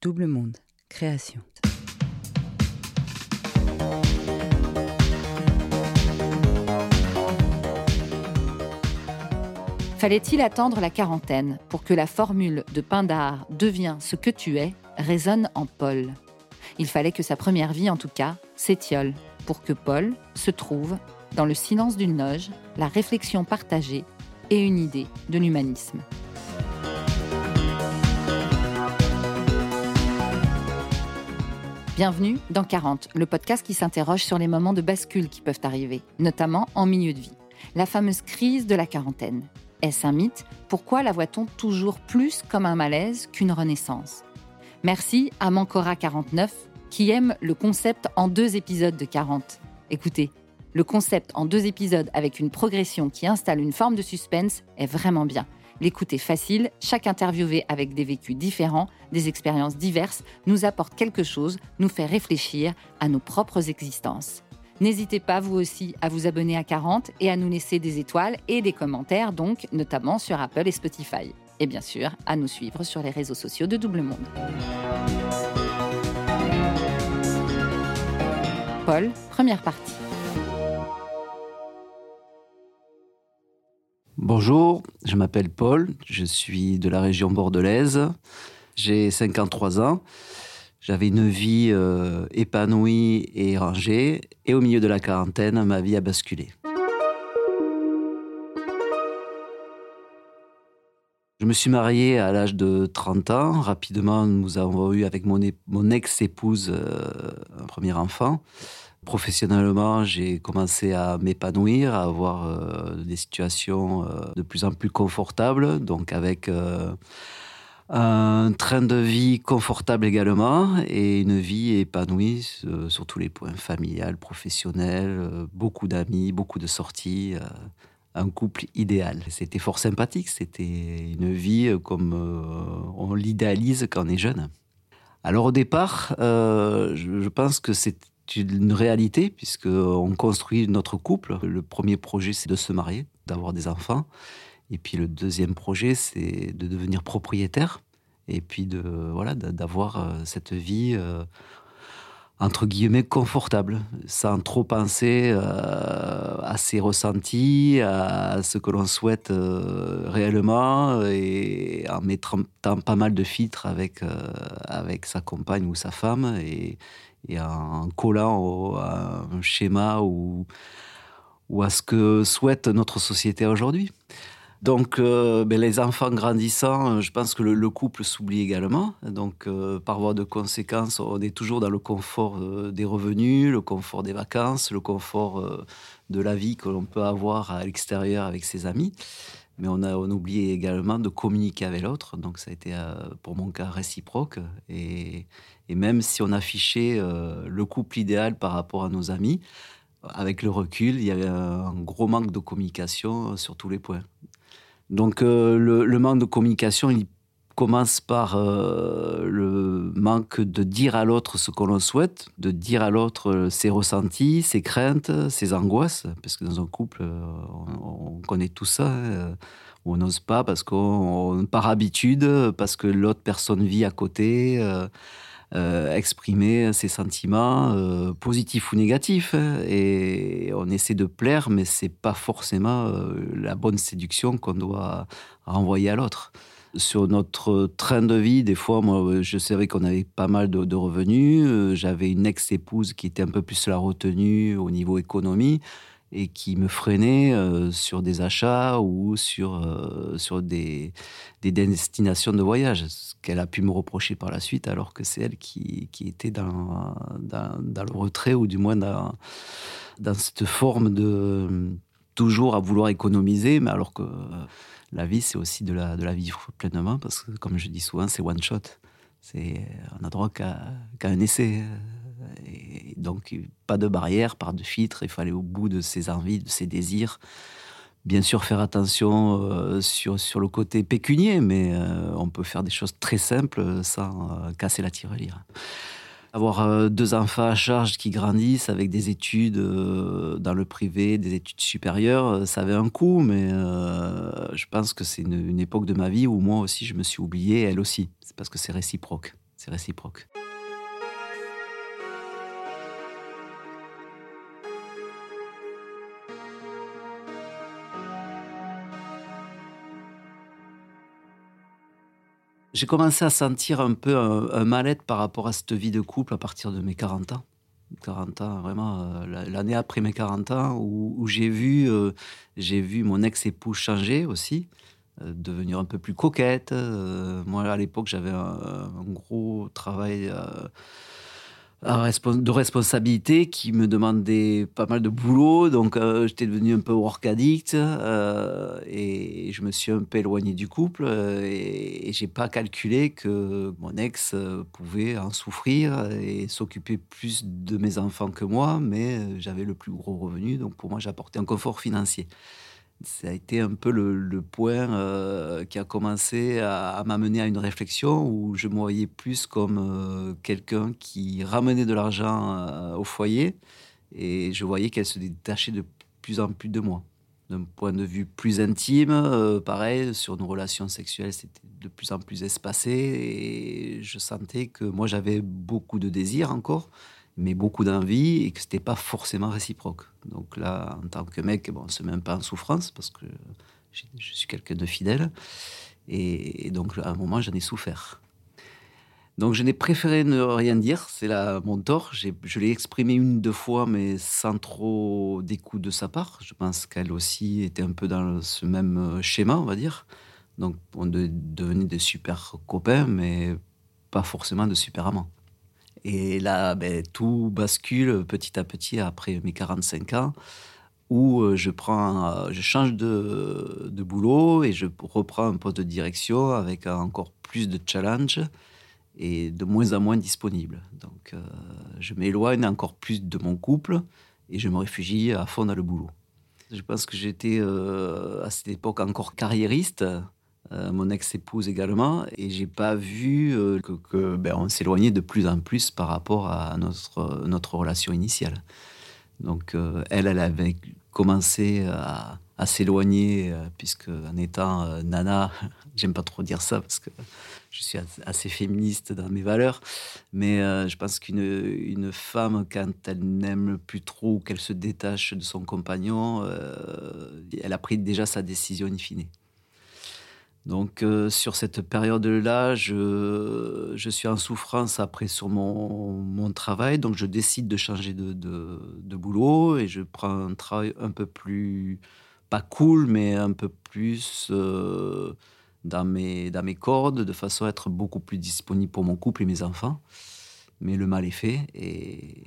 Double Monde, création. Fallait-il attendre la quarantaine pour que la formule de Pindar Deviens ce que tu es résonne en Paul? Il fallait que sa première vie, en tout cas, s'étiole pour que Paul se trouve, dans le silence d'une loge, la réflexion partagée et une idée de l'humanisme. Bienvenue dans 40, le podcast qui s'interroge sur les moments de bascule qui peuvent arriver, notamment en milieu de vie. La fameuse crise de la quarantaine. Est-ce un mythe? Pourquoi la voit-on toujours plus comme un malaise qu'une renaissance? Merci à Mancora49 qui aime le concept en deux épisodes de 40. Écoutez, le concept en deux épisodes avec une progression qui installe une forme de suspense est vraiment bien. L'écoute est facile, chaque interviewé avec des vécus différents, des expériences diverses, nous apporte quelque chose, nous fait réfléchir à nos propres existences. N'hésitez pas vous aussi à vous abonner à 40 et à nous laisser des étoiles et des commentaires, donc notamment sur Apple et Spotify. Et bien sûr, à nous suivre sur les réseaux sociaux de Double Monde. Paul, première partie. Bonjour, je m'appelle Paul, je suis de la région bordelaise, j'ai 53 ans, j'avais une vie euh, épanouie et rangée, et au milieu de la quarantaine, ma vie a basculé. Je me suis marié à l'âge de 30 ans. Rapidement, nous avons eu avec mon, ex-épouse euh, un premier enfant. Professionnellement, j'ai commencé à m'épanouir, à avoir euh, des situations euh, de plus en plus confortables, donc avec un train de vie confortable également et une vie épanouie sur tous les points, familial, professionnel, beaucoup d'amis, beaucoup de sorties un couple idéal. C'était fort sympathique, c'était une vie comme on l'idéalise quand on est jeune. Alors au départ, je, pense que c'est une réalité puisqu'on construit notre couple. Le premier projet, c'est de se marier, d'avoir des enfants. Et puis le deuxième projet, c'est de devenir propriétaire. Et puis de voilà d'avoir euh, cette vie euh, entre guillemets confortable, sans trop penser euh, à ses ressentis, à ce que l'on souhaite réellement, et en mettant pas mal de filtres avec avec sa compagne ou sa femme et en collant à un schéma ou à ce que souhaite notre société aujourd'hui. Donc, euh, ben, les enfants grandissant, je pense que le, couple s'oublie également. Donc, euh, par voie de conséquence, on est toujours dans le confort euh, des revenus, le confort des vacances, le confort de la vie que l'on peut avoir à l'extérieur avec ses amis. Mais on a on oublié également de communiquer avec l'autre. Donc, ça a été, pour mon cas, réciproque. Et, même si on affichait euh, le couple idéal par rapport à nos amis, avec le recul, il y avait un gros manque de communication sur tous les points. Donc euh, le, manque de communication, il commence par euh, le manque de dire à l'autre ce qu'on l'on souhaite, de dire à l'autre ses ressentis, ses craintes, ses angoisses, parce que dans un couple, on, connaît tout ça. Hein, on n'ose pas parce qu'on par habitude, parce que l'autre personne vit à côté. Euh, exprimer ses sentiments euh, positifs ou négatifs. Hein. et on essaie de plaire, mais c'est pas forcément euh, la bonne séduction qu'on doit renvoyer à l'autre. Sur notre train de vie, des fois, moi, je savais qu'on avait pas mal de, de revenus. J'avais une ex-épouse qui était un peu plus la retenue au niveau économie et qui me freinait euh, sur des achats ou sur, euh, sur des, des, destinations de voyage, ce qu'elle a pu me reprocher par la suite, alors que c'est elle qui, qui était dans, dans, le retrait ou du moins dans, dans cette forme de toujours à vouloir économiser, mais alors que la vie, c'est aussi de la, de la vivre pleinement, parce que comme je dis souvent, c'est one shot. C'est, on a droit qu'à, qu'à un essai. Donc, pas de barrière, pas de filtre. Il fallait au bout de ses envies, de ses désirs. Bien sûr, faire attention euh, sur, sur le côté pécunier, mais euh, on peut faire des choses très simples sans euh, casser la tirelire. Avoir deux enfants à charge qui grandissent avec des études dans le privé, des études supérieures, ça avait un coût, mais je pense que c'est une, une époque de ma vie où moi aussi je me suis oublié, elle aussi. C'est parce que c'est réciproque. c'est réciproque. J'ai commencé à sentir un peu un, mal-être par rapport à cette vie de couple à partir de mes 40 ans. 40 ans, vraiment, euh, l'année après mes 40 ans, où, j'ai vu, euh, vu mon ex-épouse changer aussi, euh, devenir un peu plus coquette. moi, à l'époque, j'avais un, gros travail de responsabilité qui me demandait pas mal de boulot. Donc, euh, j'étais devenu un peu work addict euh, et je me suis un peu éloigné du couple. Euh, et, et j'ai pas calculé que mon ex pouvait en souffrir et s'occuper plus de mes enfants que moi, mais j'avais le plus gros revenu. Donc, pour moi, j'apportais un confort financier ça a été un peu le, point euh, qui a commencé à, m'amener à une réflexion où je me voyais plus comme euh, quelqu'un qui ramenait de l'argent euh, au foyer et je voyais qu'elle se détachait de plus en plus de moi. D'un point de vue plus intime, pareil, sur nos relations sexuelles, c'était de plus en plus espacé et je sentais que moi j'avais beaucoup de désirs encore, mais beaucoup d'envie et que c'était pas forcément réciproque. Donc là, en tant que mec, bon, met un peu en souffrance parce que je, suis quelqu'un de fidèle. Et, donc à un moment, j'en ai souffert. Donc je n'ai préféré ne rien dire, c'est là mon tort. Je l'ai exprimé une, deux fois, mais sans trop d'écoute de sa part. Je pense qu'elle aussi était un peu dans ce même schéma, on va dire. Donc on devenait des super copains, mais pas forcément de super amants. Et là, ben, tout bascule petit à petit après mes 45 ans, où euh, euh, je change de, boulot et je reprends un poste de direction avec encore plus de challenge et de moins en moins disponible. Donc, euh, je m'éloigne encore plus de mon couple et je me réfugie à fond dans le boulot. Je pense que j'étais à cette époque encore carriériste, euh, mon ex-épouse également, et j'ai pas vu euh, que, ben, on s'éloignait de plus en plus par rapport à notre, notre relation initiale. Donc euh, elle, elle avait commencé à, s'éloigner, puisque en étant nana, j'aime pas trop dire ça parce que je suis assez féministe dans mes valeurs, mais je pense qu'une une femme, quand elle n'aime plus trop, qu'elle se détache de son compagnon, elle a pris déjà sa décision in fine. Donc euh, sur cette période-là, je, suis en souffrance après sur mon, travail, donc je décide de changer de, boulot et je prends un travail un peu plus, pas cool, mais un peu plus euh, dans, mes, dans mes cordes, de façon à être beaucoup plus disponible pour mon couple et mes enfants. Mais le mal est fait et,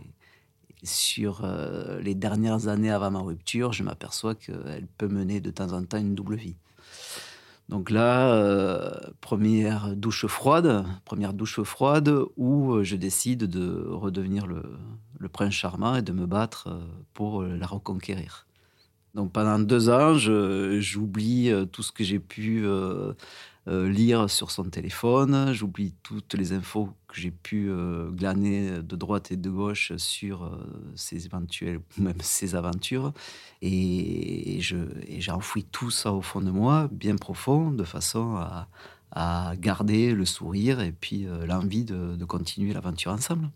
sur euh, les dernières années avant ma rupture, je m'aperçois qu'elle peut mener de temps en temps une double vie. Donc là, euh, première douche froide, première douche froide où euh, je décide de redevenir le, prince charmant et de me battre euh, pour la reconquérir. Donc pendant deux ans, j'oublie tout ce que j'ai pu lire sur son téléphone. J'oublie toutes les infos que j'ai pu euh, glaner de droite et de gauche sur euh, ses éventuelles même ses aventures. Et, j'ai enfoui tout ça au fond de moi, bien profond, de façon à, garder le sourire et puis l'envie de, continuer l'aventure ensemble.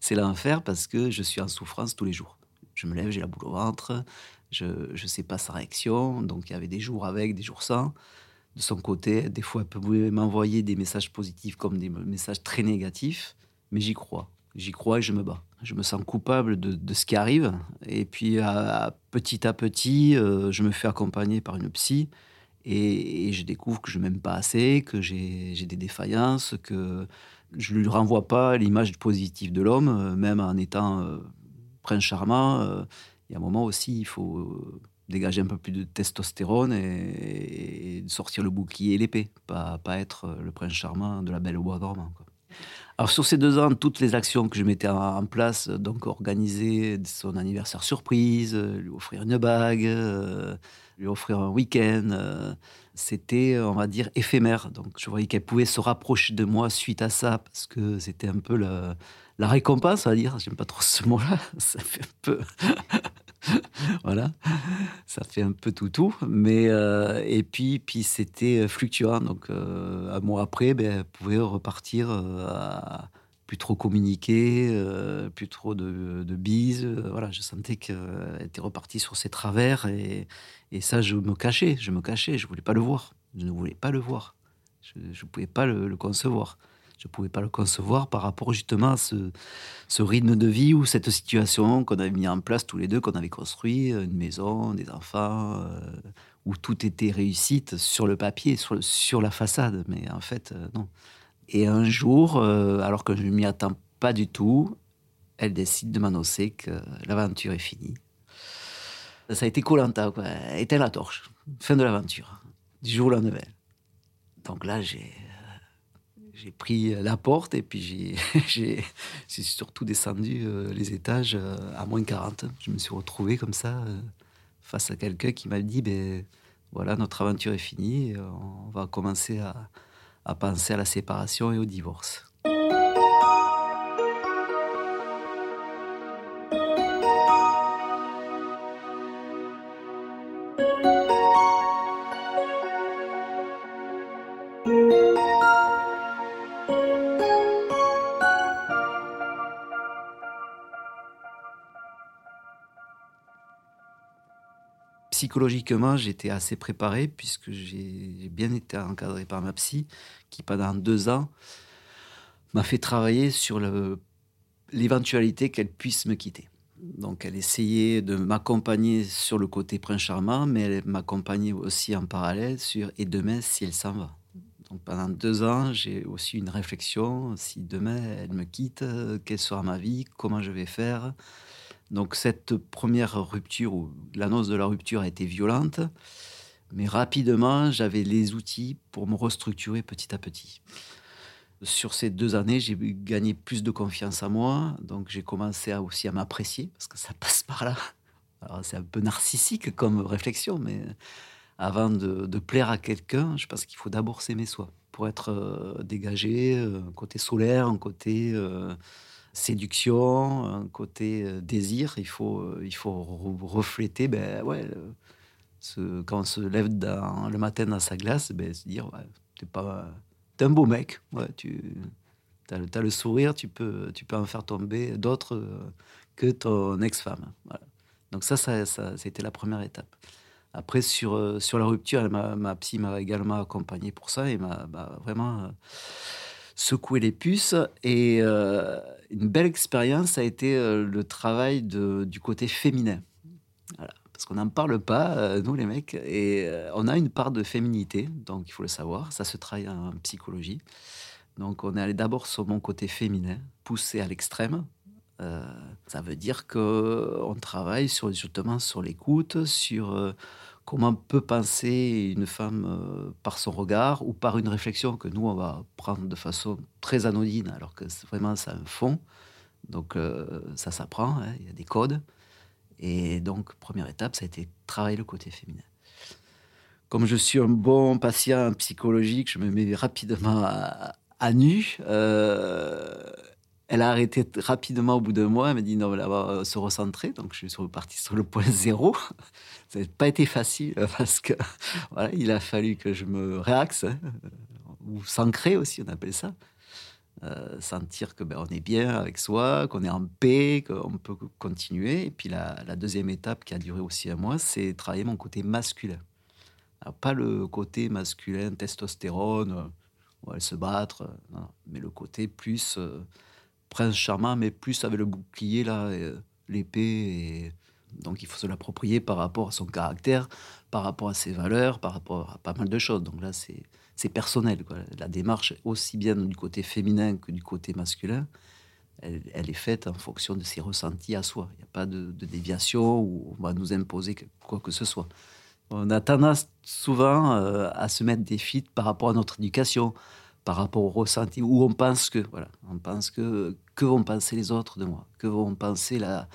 C'est l'enfer parce que je suis en souffrance tous les jours. Je me lève, j'ai la boule au ventre, je ne sais pas sa réaction, donc il y avait des jours avec, des jours sans de son côté. Des fois, elle peut m'envoyer des messages positifs comme des messages très négatifs, mais j'y crois. J'y crois et je me bats. Je me sens coupable de, ce qui arrive. Et puis, petit à petit, euh, je me fais accompagner par une psy. Et, je découvre que je m'aime pas assez, que j'ai des défaillances, que je ne lui renvoie pas l'image positive de l'homme, euh, même en étant euh, prince charmant. Il y a un moment aussi, il faut dégager un peu plus de testostérone et, sortir le bouclier et l'épée, pas, pas être le prince charmant de la belle au bois dormant. Alors sur ces deux ans, toutes les actions que je mettais en place, donc organiser son anniversaire surprise, lui offrir une bague, euh, lui offrir un week-end, euh, c'était, on va dire, éphémère. Donc je voyais qu'elle pouvait se rapprocher de moi suite à ça, parce que c'était un peu la récompense, on va dire. J'aime pas trop ce mot-là, ça fait un peu... voilà, ça fait un peu tout tout. Mais euh, et puis puis c'était fluctuant. Donc un mois après, ben, pouvait repartir plus trop communiquer, plus trop de, de bises. voilà, je sentais qu'elle était repartie sur ses travers et, et, ça, je me cachais, je me cachais, je voulais pas le voir, je ne voulais pas le voir, je ne pouvais pas le concevoir. Je ne pouvais pas le concevoir par rapport justement à ce, rythme de vie ou cette situation qu'on avait mis en place tous les deux, qu'on avait construit, une maison, des enfants, euh, où tout était réussite sur le papier, sur, la façade. Mais en fait, euh, non. Et un jour, euh, alors que je ne m'y attends pas du tout, elle décide de m'annoncer que l'aventure est finie. Ça a été Colanta, quoi. Éteint la torche. Fin de l'aventure. Du jour au lendemain. Donc là, j'ai j'ai pris la porte et puis j'ai surtout descendu euh, les étages euh, à moins 40. Je me suis retrouvé comme ça euh, face à quelqu'un qui m'a dit ben, voilà, notre aventure est finie, on va commencer à, à penser à la séparation et au divorce. Psychologiquement, j'étais assez préparé puisque j'ai bien été encadré par ma psy qui, pendant deux ans, m'a fait travailler sur l'éventualité qu'elle puisse me quitter. Donc, elle essayait de m'accompagner sur le côté prince charmant, mais elle m'accompagnait aussi en parallèle sur et demain si elle s'en va. Donc, pendant deux ans, j'ai aussi une réflexion si demain elle me quitte, quelle sera ma vie, comment je vais faire, donc cette première rupture, ou l'annonce de la rupture a été violente, mais rapidement, j'avais les outils pour me restructurer petit à petit. Sur ces deux années, j'ai gagné plus de confiance en moi, donc j'ai commencé aussi à m'apprécier, parce que ça passe par là. Alors c'est un peu narcissique comme réflexion, mais avant de, plaire à quelqu'un, je pense qu'il faut d'abord s'aimer soi, pour être euh, dégagé, euh, un côté solaire, un côté... Euh, séduction, un côté euh, désir. Il faut, euh, il faut refléter, ben ouais, quand on se lève le matin dans sa glace, ben, se dire, ouais, t'es pas, es un beau mec, ouais, tu as, le sourire, tu peux, tu peux en faire tomber d'autres euh, que ton ex-femme. Donc ça, ça, ça, c'était la première étape. Après, sur, sur la rupture, ma, ma psy m'a également accompagné pour ça et m'a vraiment secoué les puces. Et, une belle expérience a été euh, le travail du côté féminin. Parce qu'on n'en parle pas, euh, nous les mecs, et euh, on a une part de féminité, donc il faut le savoir, ça se travaille en psychologie. Donc on est allé d'abord sur mon côté féminin, poussé à l'extrême. ça veut dire qu'on travaille sur, justement sur l'écoute, sur comment peut penser une femme par son regard ou par une réflexion que nous, on va prendre de façon très anodine, alors que vraiment, ça a un fond. Donc, ça s'apprend, hein, il y a des codes. Et donc, première étape, ça a été travailler le côté féminin. Comme je suis un bon patient psychologique, je me mets rapidement à, nu. Elle a arrêté rapidement au bout d'un mois. Elle m'a dit non, elle va se recentrer. Donc je suis reparti sur le point zéro. Ça n'a pas été facile parce que il a fallu que je me réaxe hein, ou s'ancrer aussi, on appelle ça. Euh, sentir que ben, on est bien avec soi, qu'on est en paix, qu'on peut continuer. Et puis la, deuxième étape qui a duré aussi un mois, c'est travailler mon côté masculin. pas le côté masculin, testostérone, où elle se battre, mais le côté plus euh, prince charmant, mais plus avec le bouclier, là, euh, l'épée. Et... Donc il faut se l'approprier par rapport à son caractère, par rapport à ses valeurs, par rapport à pas mal de choses. Donc là, c'est personnel. Quoi. La démarche, aussi bien du côté féminin que du côté masculin, elle, est faite en fonction de ses ressentis à soi. Il n'y a pas de, déviation où on va nous imposer quoi que ce soit. On a tendance souvent euh, à se mettre des fites par rapport à notre éducation, par rapport au ressenti, où on pense que, voilà, on pense que, que vont penser les autres de moi, que vont penser la,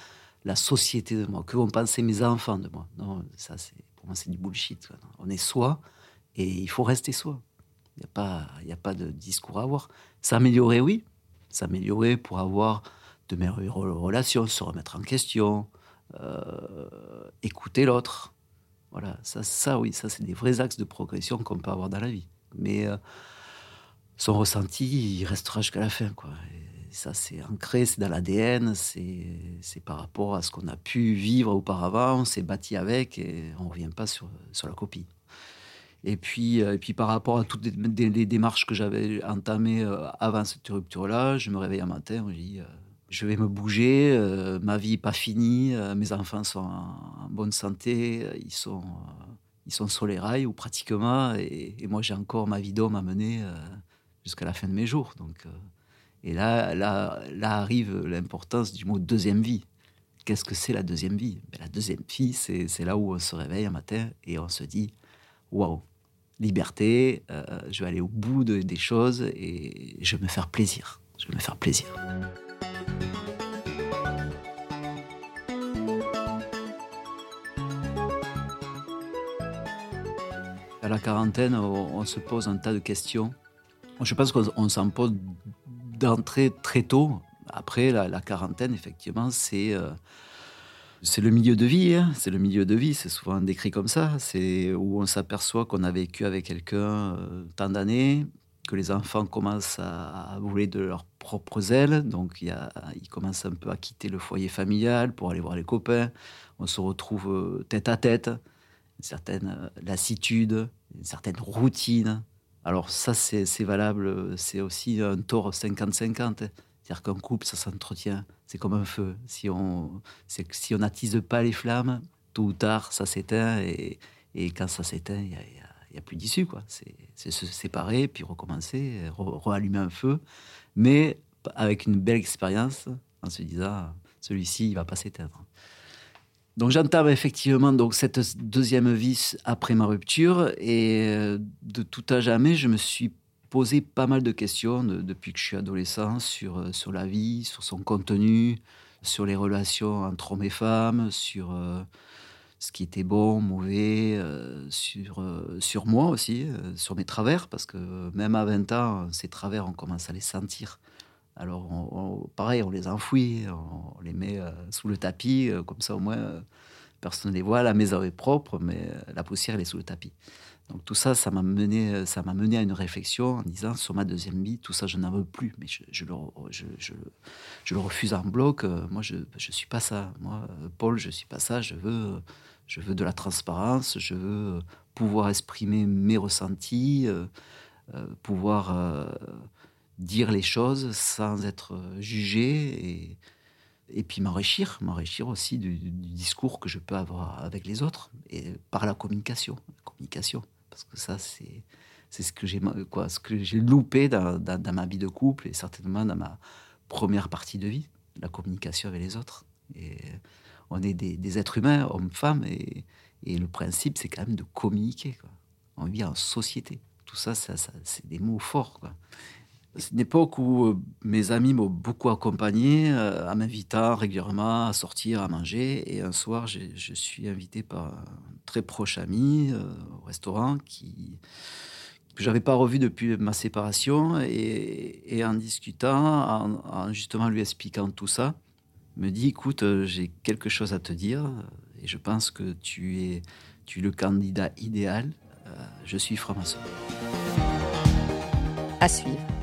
la société de moi, que vont penser mes enfants de moi. Non, ça, c'est, pour moi, c'est du bullshit. On est soi et il faut rester soi. Il n'y a, pas, a pas de discours à avoir. S'améliorer, oui. S'améliorer pour avoir de meilleures relations, se remettre en question, écouter l'autre. Voilà, ça, ça oui, ça c'est des vrais axes de progression qu'on peut avoir dans la vie. Mais son ressenti, il restera jusqu'à la fin. Quoi. ça, c'est ancré, c'est dans l'ADN, c'est par rapport à ce qu'on a pu vivre auparavant, on s'est bâti avec et on ne revient pas sur, sur la copie. Et puis, euh, et puis par rapport à toutes les, démarches que j'avais entamées euh, avant cette rupture-là, je me réveille un matin, je dis, euh, je vais me bouger, ma vie n'est pas finie, mes enfants sont en, bonne santé, ils sont, ils sont sur les rails ou pratiquement, et, et moi j'ai encore ma vie d'homme à mener jusqu'à la fin de mes jours. Donc, euh, et là, là, arrive l'importance du mot deuxième vie. Qu'est-ce que c'est la deuxième vie? Ben, La deuxième vie, c'est là où on se réveille un matin et on se dit waouh, liberté, euh, je vais aller au bout de, des choses et je vais me faire plaisir. Je vais me faire plaisir. À la quarantaine, on se pose un tas de questions je pense qu'on s'en pose d'entrée très tôt. Après, la, quarantaine, effectivement, c'est euh, c'est le milieu de vie. Hein. C'est le milieu de vie, c'est souvent décrit comme ça. C'est où on s'aperçoit qu'on a vécu avec quelqu'un euh, tant d'années, que les enfants commencent à, voler de leurs propres ailes. Donc, il ils commencent un peu à quitter le foyer familial pour aller voir les copains. On se retrouve euh, tête à tête, une certaine lassitude, une certaine routine. Alors ça, c'est valable, c'est aussi un tort 50-50. C'est-à-dire qu'un couple, ça s'entretient, c'est comme un feu. Si on si on n'attise pas les flammes, tôt ou tard, ça s'éteint. Et, quand ça s'éteint, il n'y a, plus d'issue. C'est se séparer, puis recommencer, rallumer un feu. Mais avec une belle expérience, en se disant, celui-ci, il va pas s'éteindre. Donc j'entame effectivement donc cette deuxième vie après ma rupture et euh, de tout à jamais, je me suis posé pas mal de questions depuis que je suis adolescent sur, euh, sur la vie, sur son contenu, sur les relations entre hommes et femmes, sur euh, ce qui était bon, mauvais, sur, sur moi aussi, sur mes travers, parce que même à 20 ans, ces travers, on commence à les sentir. Alors, pareil, on les enfouit, on les met euh, sous le tapis, euh, comme ça au moins euh, personne ne les voit. La maison est propre, mais la poussière elle est sous le tapis. Donc tout ça, ça m'a mené, mené à une réflexion en disant sur ma deuxième vie, tout ça, je n'en veux plus, mais je, le, refuse en bloc. Moi, je ne suis pas ça. Moi, Paul, je suis pas ça. Je veux, je veux de la transparence. Je veux pouvoir exprimer mes ressentis, pouvoir dire les choses sans être euh, jugé et, et puis m'enrichir, m'enrichir aussi du, discours que je peux avoir avec les autres et par la communication, communication, parce que ça c'est c'est ce que j'ai quoi, ce que j'ai loupé dans, dans, ma vie de couple et certainement dans ma première partie de vie, la communication avec les autres. Et on est des, êtres humains, hommes, femmes, et, et le principe c'est quand même de communiquer. On vit en société. Tout ça, ça, c'est des mots forts. C'est une époque où euh, mes amis m'ont beaucoup accompagné, euh, en m'invitant régulièrement à sortir, à manger. Et un soir, je suis invité par un très proche ami euh, au restaurant qui que j'avais pas revu depuis ma séparation. Et, en discutant, en, justement lui expliquant tout ça, me dit écoute, j'ai quelque chose à te dire et je pense que tu es, tu es le candidat idéal. je suis franc-maçon. À suivre.